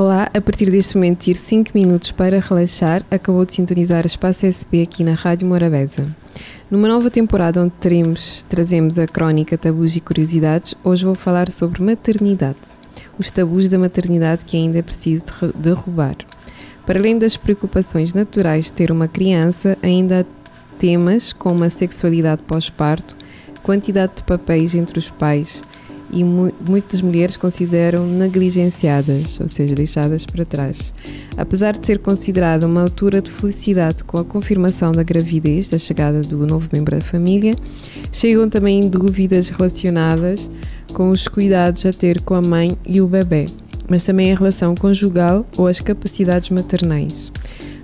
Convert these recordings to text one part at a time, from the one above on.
Olá, a partir deste momento, tiro 5 minutos para relaxar. Acabou de sintonizar Espaço SP aqui na Rádio Morabeza. Numa nova temporada onde teremos, trazemos a crónica Tabus e Curiosidades, hoje vou falar sobre maternidade. Os tabus da maternidade que ainda é preciso derrubar. Para além das preocupações naturais de ter uma criança, ainda há temas como a sexualidade pós-parto, quantidade de papéis entre os pais, e mu muitas mulheres consideram negligenciadas, ou seja, deixadas para trás. Apesar de ser considerada uma altura de felicidade com a confirmação da gravidez, da chegada do novo membro da família, chegam também dúvidas relacionadas com os cuidados a ter com a mãe e o bebê, mas também a relação conjugal ou as capacidades maternais.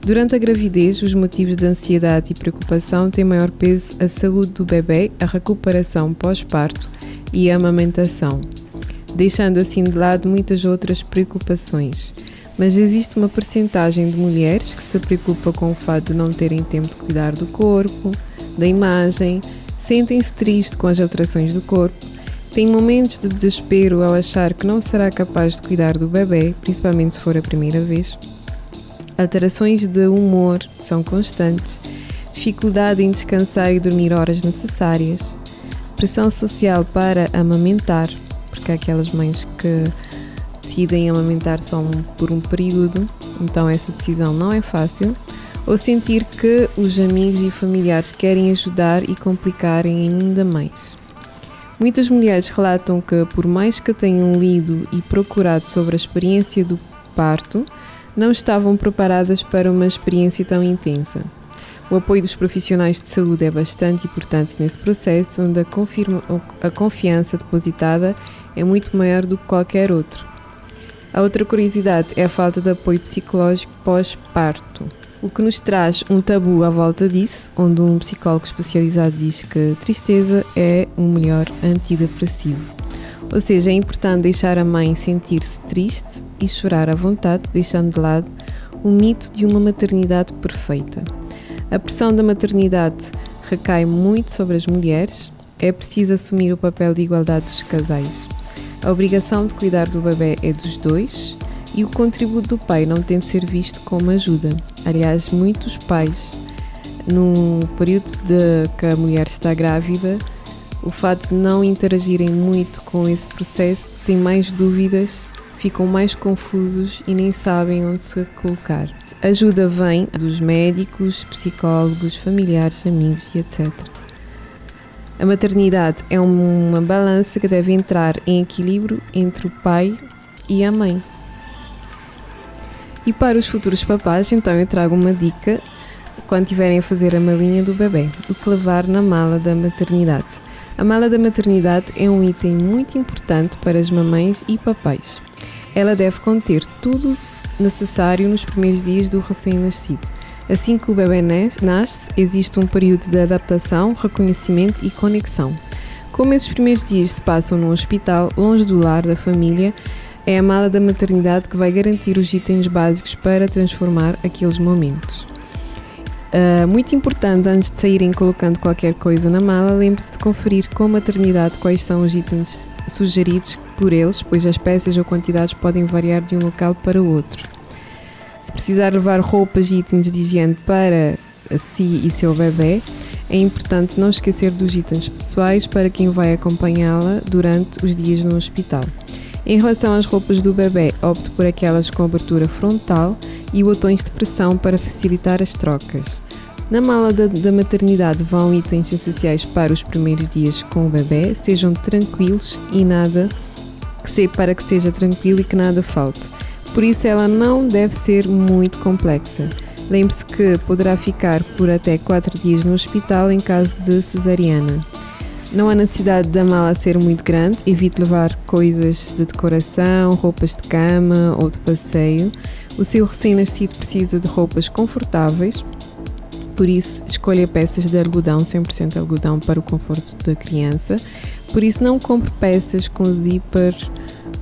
Durante a gravidez, os motivos de ansiedade e preocupação têm maior peso a saúde do bebê, a recuperação pós-parto e amamentação, deixando assim de lado muitas outras preocupações. Mas existe uma percentagem de mulheres que se preocupa com o fato de não terem tempo de cuidar do corpo, da imagem, sentem-se tristes com as alterações do corpo, têm momentos de desespero ao achar que não será capaz de cuidar do bebê, principalmente se for a primeira vez. Alterações de humor são constantes, dificuldade em descansar e dormir horas necessárias, pressão social para amamentar, porque há aquelas mães que decidem amamentar só por um período, então essa decisão não é fácil. Ou sentir que os amigos e familiares querem ajudar e complicarem ainda mais. Muitas mulheres relatam que, por mais que tenham lido e procurado sobre a experiência do parto, não estavam preparadas para uma experiência tão intensa. O apoio dos profissionais de saúde é bastante importante nesse processo, onde a, confirma, a confiança depositada é muito maior do que qualquer outro. A outra curiosidade é a falta de apoio psicológico pós-parto, o que nos traz um tabu à volta disso, onde um psicólogo especializado diz que tristeza é o melhor antidepressivo. Ou seja, é importante deixar a mãe sentir-se triste e chorar à vontade, deixando de lado o mito de uma maternidade perfeita. A pressão da maternidade recai muito sobre as mulheres, é preciso assumir o papel de igualdade dos casais. A obrigação de cuidar do bebê é dos dois e o contributo do pai não tem de ser visto como ajuda. Aliás, muitos pais, no período de que a mulher está grávida, o fato de não interagirem muito com esse processo têm mais dúvidas, ficam mais confusos e nem sabem onde se colocar. Ajuda vem dos médicos, psicólogos, familiares, amigos e etc. A maternidade é uma balança que deve entrar em equilíbrio entre o pai e a mãe. E para os futuros papás, então eu trago uma dica quando tiverem a fazer a malinha do bebê: o que levar na mala da maternidade. A mala da maternidade é um item muito importante para as mamães e papais. Ela deve conter tudo necessário nos primeiros dias do recém-nascido. Assim que o bebê nasce, existe um período de adaptação, reconhecimento e conexão. Como esses primeiros dias se passam num hospital, longe do lar da família, é a mala da maternidade que vai garantir os itens básicos para transformar aqueles momentos. Uh, muito importante, antes de saírem colocando qualquer coisa na mala, lembre-se de conferir com a maternidade quais são os itens sugeridos por eles, pois as peças ou quantidades podem variar de um local para o outro. Se precisar levar roupas e itens de higiene para si e seu bebê, é importante não esquecer dos itens pessoais para quem vai acompanhá-la durante os dias no hospital. Em relação às roupas do bebê, opte por aquelas com abertura frontal e botões de pressão para facilitar as trocas. Na mala da, da, maternidade vão itens essenciais para os primeiros dias com o bebê, sejam tranquilos e nada que se, para que seja tranquilo e que nada falte. Por isso ela não deve ser muito complexa. Lembre-se que poderá ficar por até 4 dias no hospital em caso de cesariana. Não há necessidade da mala ser muito grande, evite levar coisas de decoração, roupas de cama ou de passeio. O seu recém-nascido precisa de roupas confortáveis Por isso, escolha peças de algodão, 100% algodão, para o conforto da criança. Por isso, não compre peças com zíper,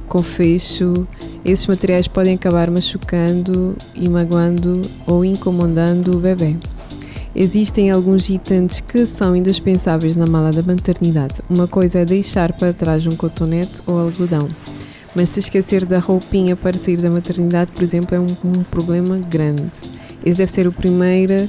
com fecho. Esses materiais podem acabar machucando e magoando ou incomodando o bebê. Existem alguns itens que são indispensáveis na mala da maternidade. Uma coisa é deixar para trás um cotonete ou algodão. Mas se esquecer da roupinha para sair da maternidade, por exemplo, é um, um problema grande. Esse deve ser o primeiro,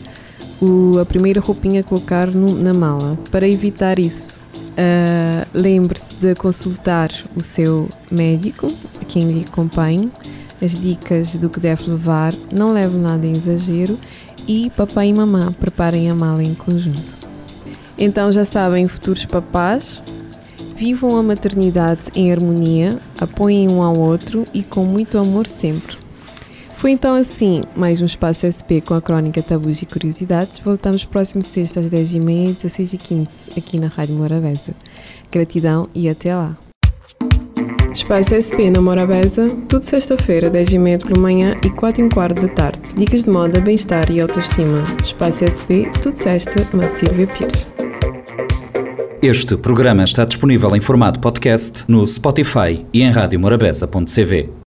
o, a primeira roupinha a colocar no, na mala. Para evitar isso, uh, lembre-se de consultar o seu médico, quem lhe acompanhe, as dicas do que deve levar, não leve nada em exagero e papai e mamã preparem a mala em conjunto. Então já sabem, futuros papás, vivam a maternidade em harmonia, apoiem um ao outro e com muito amor sempre. Foi então assim, mais um Espaço SP com a crónica Tabus e Curiosidades. Voltamos próximo sexta às 10h30 e 16h15 aqui na Rádio Morabeza. Gratidão e até lá! Espaço SP na Morabeza, tudo sexta-feira, 10h30 pela manhã e 4 h quarto da tarde. Dicas de moda, bem-estar e autoestima. Espaço SP, tudo sexta, na Silvia Pires. Este programa está disponível em formato podcast no Spotify e em radiomorabeza.cv.